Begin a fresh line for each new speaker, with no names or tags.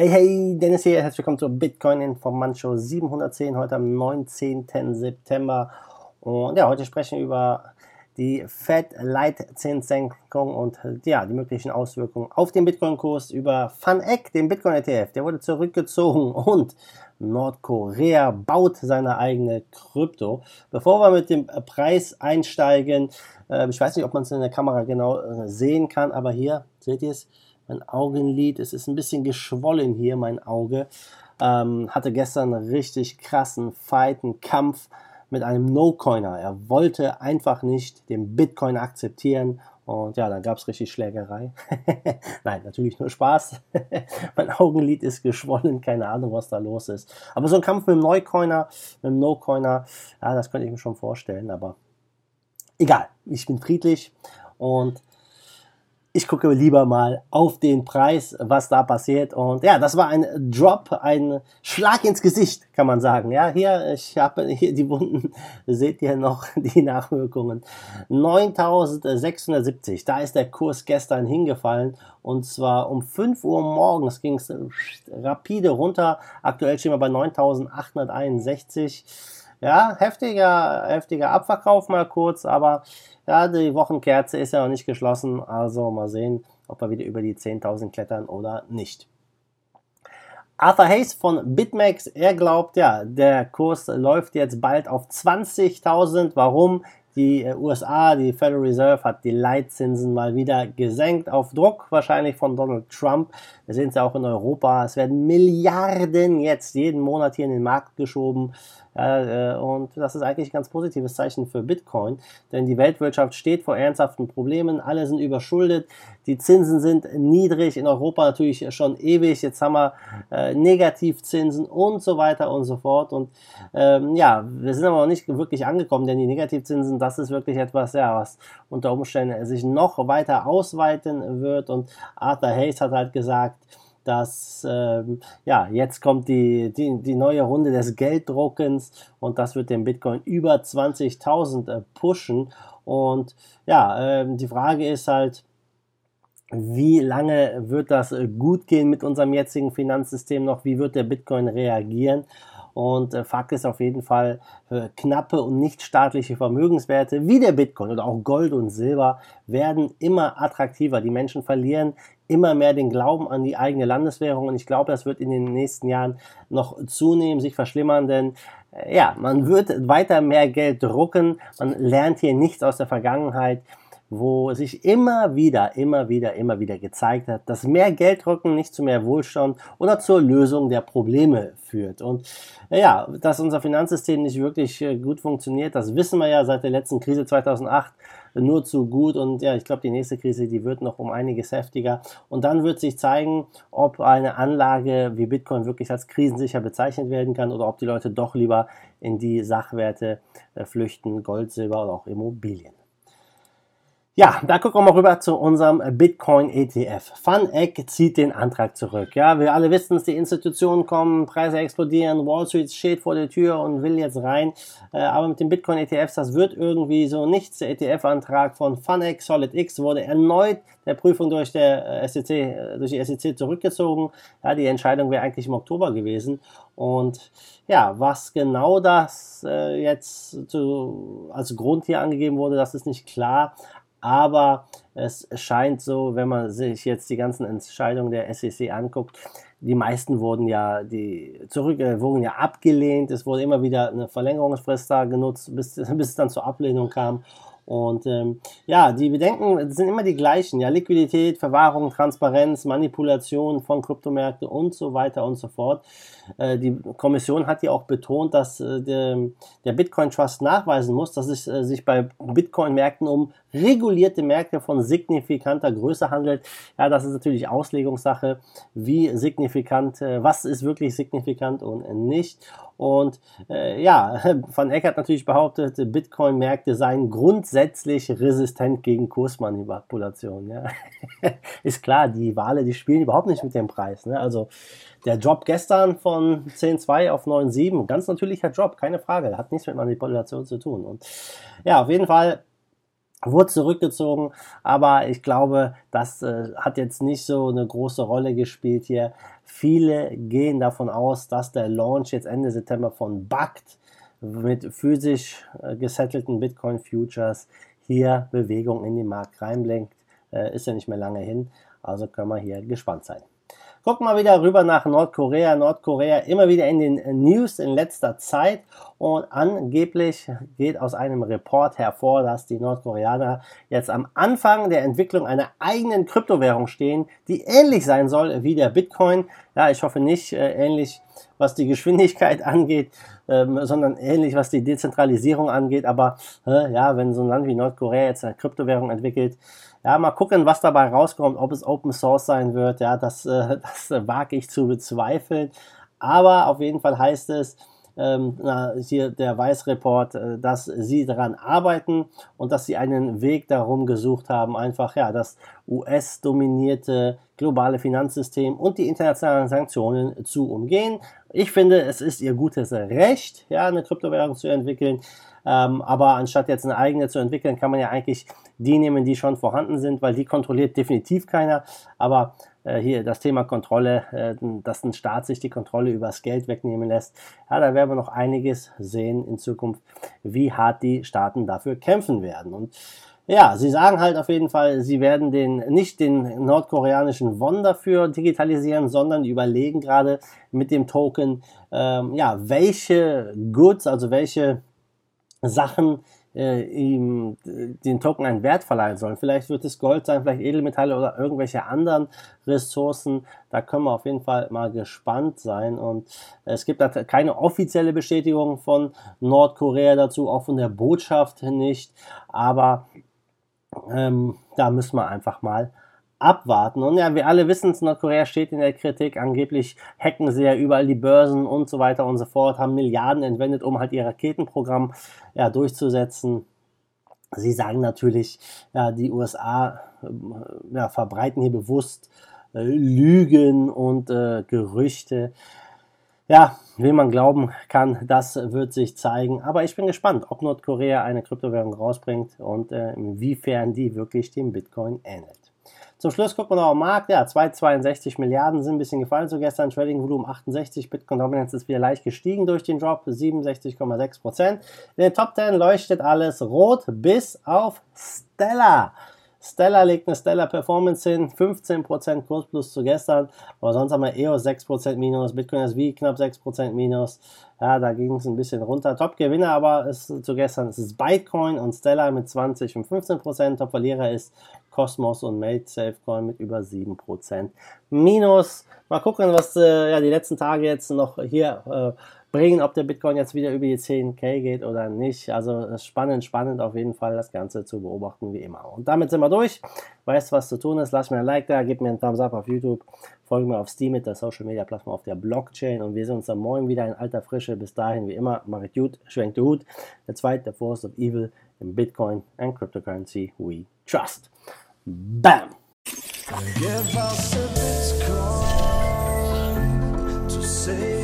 Hey, hey, Dennis hier, herzlich willkommen zur Bitcoin Informant Show 710, heute am 19. September. Und ja, heute sprechen wir über die Fed-Leitzinssenkung und ja, die möglichen Auswirkungen auf den Bitcoin-Kurs über FunEck, den Bitcoin-ETF. Der wurde zurückgezogen und Nordkorea baut seine eigene Krypto. Bevor wir mit dem Preis einsteigen, äh, ich weiß nicht, ob man es in der Kamera genau äh, sehen kann, aber hier seht ihr es mein Augenlid. Es ist ein bisschen geschwollen hier, mein Auge. Ähm, hatte gestern einen richtig krassen Fight, einen Kampf mit einem No-Coiner. Er wollte einfach nicht den Bitcoin akzeptieren. Und ja, dann gab es richtig Schlägerei. Nein, natürlich nur Spaß. mein Augenlid ist geschwollen, keine Ahnung, was da los ist. Aber so ein Kampf mit dem Neucoiner, mit dem No-Coiner, ja, das könnte ich mir schon vorstellen. Aber egal, ich bin friedlich und ich gucke lieber mal auf den Preis, was da passiert. Und ja, das war ein Drop, ein Schlag ins Gesicht, kann man sagen. Ja, hier, ich habe hier die Wunden, seht ihr noch die Nachwirkungen. 9670, da ist der Kurs gestern hingefallen. Und zwar um 5 Uhr morgens ging es rapide runter. Aktuell stehen wir bei 9861. Ja, heftiger, heftiger Abverkauf mal kurz, aber ja, die Wochenkerze ist ja noch nicht geschlossen, also mal sehen, ob wir wieder über die 10.000 klettern oder nicht. Arthur Hayes von BitMEX, er glaubt, ja, der Kurs läuft jetzt bald auf 20.000. Warum? Die äh, USA, die Federal Reserve, hat die Leitzinsen mal wieder gesenkt auf Druck, wahrscheinlich von Donald Trump. Wir sehen es ja auch in Europa. Es werden Milliarden jetzt jeden Monat hier in den Markt geschoben. Äh, und das ist eigentlich ein ganz positives Zeichen für Bitcoin, denn die Weltwirtschaft steht vor ernsthaften Problemen. Alle sind überschuldet. Die Zinsen sind niedrig. In Europa natürlich schon ewig. Jetzt haben wir äh, Negativzinsen und so weiter und so fort. Und ähm, ja, wir sind aber noch nicht wirklich angekommen, denn die Negativzinsen, das ist wirklich etwas, ja, was unter Umständen sich noch weiter ausweiten wird. Und Arthur Hayes hat halt gesagt, dass ähm, ja, jetzt kommt die, die, die neue Runde des Gelddruckens und das wird den Bitcoin über 20.000 äh, pushen. Und ja, ähm, die Frage ist halt, wie lange wird das äh, gut gehen mit unserem jetzigen Finanzsystem noch? Wie wird der Bitcoin reagieren? Und äh, Fakt ist auf jeden Fall, äh, knappe und nicht staatliche Vermögenswerte wie der Bitcoin oder auch Gold und Silber werden immer attraktiver. Die Menschen verlieren immer mehr den Glauben an die eigene Landeswährung und ich glaube, das wird in den nächsten Jahren noch zunehmend sich verschlimmern, denn äh, ja, man wird weiter mehr Geld drucken, man lernt hier nichts aus der Vergangenheit wo sich immer wieder, immer wieder, immer wieder gezeigt hat, dass mehr Geldrücken nicht zu mehr Wohlstand oder zur Lösung der Probleme führt. Und äh, ja, dass unser Finanzsystem nicht wirklich äh, gut funktioniert, das wissen wir ja seit der letzten Krise 2008 nur zu gut. Und ja, ich glaube, die nächste Krise, die wird noch um einiges heftiger. Und dann wird sich zeigen, ob eine Anlage wie Bitcoin wirklich als krisensicher bezeichnet werden kann oder ob die Leute doch lieber in die Sachwerte äh, flüchten, Gold, Silber oder auch Immobilien. Ja, da gucken wir mal rüber zu unserem Bitcoin ETF. FunEgg zieht den Antrag zurück. Ja, wir alle wissen es, die Institutionen kommen, Preise explodieren, Wall Street steht vor der Tür und will jetzt rein. Äh, aber mit den Bitcoin ETFs, das wird irgendwie so nichts. Der ETF-Antrag von FunEgg Solid X wurde erneut der Prüfung durch, der äh, SEC, äh, durch die SEC zurückgezogen. Ja, die Entscheidung wäre eigentlich im Oktober gewesen. Und ja, was genau das äh, jetzt zu, als Grund hier angegeben wurde, das ist nicht klar aber es scheint so, wenn man sich jetzt die ganzen Entscheidungen der SEC anguckt, die meisten wurden ja die zurück äh, wurden ja abgelehnt. Es wurde immer wieder eine Verlängerungsfrist da genutzt, bis, bis es dann zur Ablehnung kam. Und ähm, ja, die Bedenken sind immer die gleichen. Ja, Liquidität, Verwahrung, Transparenz, Manipulation von Kryptomärkten und so weiter und so fort. Äh, die Kommission hat ja auch betont, dass äh, der, der Bitcoin Trust nachweisen muss, dass es äh, sich bei Bitcoin-Märkten um regulierte Märkte von signifikanter Größe handelt. Ja, das ist natürlich Auslegungssache, wie signifikant, äh, was ist wirklich signifikant und nicht. Und äh, ja, Van Eck hat natürlich behauptet, Bitcoin-Märkte seien grundsätzlich resistent gegen Kursmanipulation. Ja. Ist klar, die Wale, die spielen überhaupt nicht mit dem Preis. Ne? Also der Drop gestern von 10,2 auf 9,7, ganz natürlicher Drop, keine Frage, hat nichts mit Manipulation zu tun. Und ja, auf jeden Fall wurde zurückgezogen, aber ich glaube, das äh, hat jetzt nicht so eine große Rolle gespielt hier. Viele gehen davon aus, dass der Launch jetzt Ende September von BACT mit physisch äh, gesettelten Bitcoin Futures hier Bewegung in den Markt reinblinkt. Äh, ist ja nicht mehr lange hin, also können wir hier gespannt sein. Gucken wir wieder rüber nach Nordkorea. Nordkorea immer wieder in den News in letzter Zeit und angeblich geht aus einem Report hervor, dass die Nordkoreaner jetzt am Anfang der Entwicklung einer eigenen Kryptowährung stehen, die ähnlich sein soll wie der Bitcoin. Ja, ich hoffe nicht äh, ähnlich, was die Geschwindigkeit angeht, ähm, sondern ähnlich, was die Dezentralisierung angeht. Aber äh, ja, wenn so ein Land wie Nordkorea jetzt eine Kryptowährung entwickelt, ja, mal gucken, was dabei rauskommt, ob es Open Source sein wird. Ja, das, äh, das wage ich zu bezweifeln. Aber auf jeden Fall heißt es, ähm, na, hier der Weiß-Report, äh, dass sie daran arbeiten und dass sie einen Weg darum gesucht haben, einfach ja das US-dominierte globale Finanzsystem und die internationalen Sanktionen zu umgehen. Ich finde, es ist ihr gutes Recht, ja, eine Kryptowährung zu entwickeln. Ähm, aber anstatt jetzt eine eigene zu entwickeln, kann man ja eigentlich die nehmen, die schon vorhanden sind, weil die kontrolliert definitiv keiner. Aber hier das Thema Kontrolle, äh, dass ein Staat sich die Kontrolle über das Geld wegnehmen lässt, ja, da werden wir noch einiges sehen in Zukunft, wie hart die Staaten dafür kämpfen werden. Und ja, sie sagen halt auf jeden Fall, sie werden den, nicht den nordkoreanischen Won dafür digitalisieren, sondern überlegen gerade mit dem Token, ähm, ja, welche Goods, also welche Sachen äh, ihm den Token einen Wert verleihen sollen. Vielleicht wird es Gold sein, vielleicht Edelmetalle oder irgendwelche anderen Ressourcen. Da können wir auf jeden Fall mal gespannt sein. Und es gibt keine offizielle Bestätigung von Nordkorea dazu, auch von der Botschaft nicht. Aber ähm, da müssen wir einfach mal abwarten. Und ja, wir alle wissen es, Nordkorea steht in der Kritik. Angeblich hacken sie ja überall die Börsen und so weiter und so fort, haben Milliarden entwendet, um halt ihr Raketenprogramm ja, durchzusetzen. Sie sagen natürlich, ja, die USA äh, ja, verbreiten hier bewusst äh, Lügen und äh, Gerüchte. Ja, wie man glauben kann, das wird sich zeigen. Aber ich bin gespannt, ob Nordkorea eine Kryptowährung rausbringt und äh, inwiefern die wirklich dem Bitcoin ähnelt. Zum Schluss gucken wir noch am Markt. Ja, 262 Milliarden sind ein bisschen gefallen zu gestern. Trading Volumen 68. Bitcoin Dominance ist wieder leicht gestiegen durch den Drop. 67,6 Prozent. In den Top 10 leuchtet alles rot bis auf Stellar. Stellar legt eine Stellar Performance hin, 15% Kurs plus zu gestern, aber sonst haben wir EOS 6% minus, Bitcoin SV knapp 6% minus, ja, da ging es ein bisschen runter. Top-Gewinner aber ist zu gestern, es ist Bitcoin und Stellar mit 20 und 15%, Top-Verlierer ist Cosmos und Made Safecoin mit über 7% minus. Mal gucken, was äh, ja, die letzten Tage jetzt noch hier äh, bringen, ob der Bitcoin jetzt wieder über die 10k geht oder nicht. Also spannend, spannend auf jeden Fall das Ganze zu beobachten wie immer. Und damit sind wir durch. Weißt, was zu tun ist, lass mir ein Like da, gib mir einen Thumbs up auf YouTube, folge mir auf Steam mit der Social Media Plattform auf der Blockchain und wir sehen uns dann morgen wieder in alter Frische. Bis dahin, wie immer, macht gut, schwenkt den Hut. Der zweite, Force of Evil in Bitcoin and Cryptocurrency we trust. Bam! Give us a to save